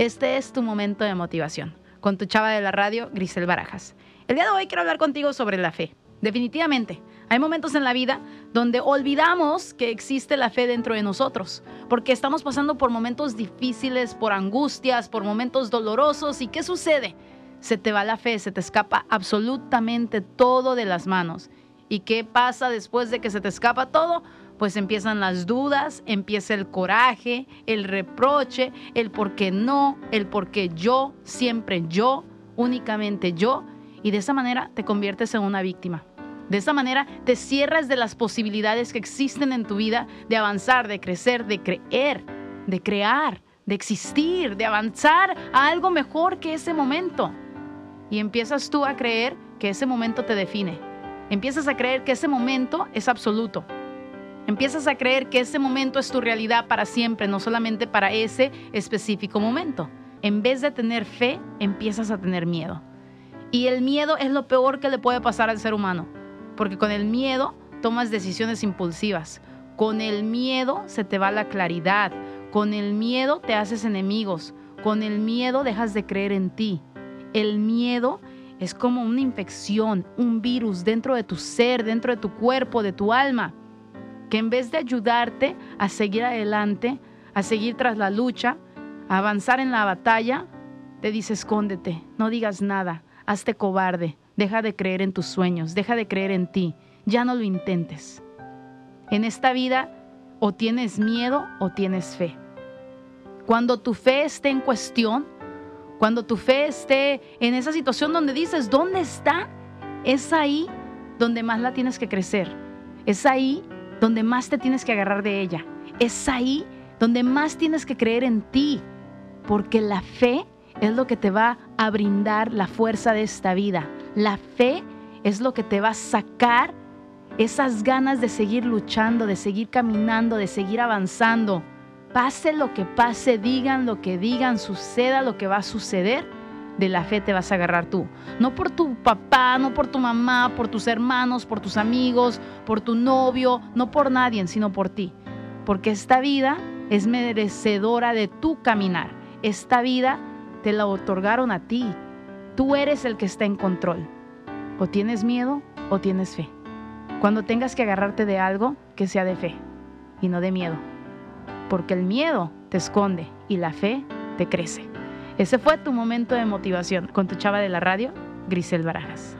Este es tu momento de motivación. Con tu chava de la radio, Grisel Barajas. El día de hoy quiero hablar contigo sobre la fe. Definitivamente, hay momentos en la vida donde olvidamos que existe la fe dentro de nosotros, porque estamos pasando por momentos difíciles, por angustias, por momentos dolorosos. ¿Y qué sucede? Se te va la fe, se te escapa absolutamente todo de las manos. ¿Y qué pasa después de que se te escapa todo? Pues empiezan las dudas, empieza el coraje, el reproche, el por qué no, el por qué yo, siempre yo, únicamente yo. Y de esa manera te conviertes en una víctima. De esa manera te cierras de las posibilidades que existen en tu vida de avanzar, de crecer, de creer, de crear, de existir, de avanzar a algo mejor que ese momento. Y empiezas tú a creer que ese momento te define. Empiezas a creer que ese momento es absoluto. Empiezas a creer que ese momento es tu realidad para siempre, no solamente para ese específico momento. En vez de tener fe, empiezas a tener miedo. Y el miedo es lo peor que le puede pasar al ser humano porque con el miedo tomas decisiones impulsivas. Con el miedo se te va la claridad. Con el miedo te haces enemigos. Con el miedo dejas de creer en ti. El miedo es como una infección, un virus dentro de tu ser, dentro de tu cuerpo, de tu alma, que en vez de ayudarte a seguir adelante, a seguir tras la lucha, a avanzar en la batalla, te dice escóndete, no digas nada, hazte cobarde, Deja de creer en tus sueños, deja de creer en ti, ya no lo intentes. En esta vida o tienes miedo o tienes fe. Cuando tu fe esté en cuestión, cuando tu fe esté en esa situación donde dices, ¿dónde está? Es ahí donde más la tienes que crecer. Es ahí donde más te tienes que agarrar de ella. Es ahí donde más tienes que creer en ti. Porque la fe es lo que te va a brindar la fuerza de esta vida. La fe es lo que te va a sacar esas ganas de seguir luchando, de seguir caminando, de seguir avanzando. Pase lo que pase, digan lo que digan, suceda lo que va a suceder, de la fe te vas a agarrar tú. No por tu papá, no por tu mamá, por tus hermanos, por tus amigos, por tu novio, no por nadie, sino por ti. Porque esta vida es merecedora de tu caminar. Esta vida te la otorgaron a ti. Tú eres el que está en control. O tienes miedo o tienes fe. Cuando tengas que agarrarte de algo, que sea de fe y no de miedo. Porque el miedo te esconde y la fe te crece. Ese fue tu momento de motivación con tu chava de la radio, Grisel Barajas.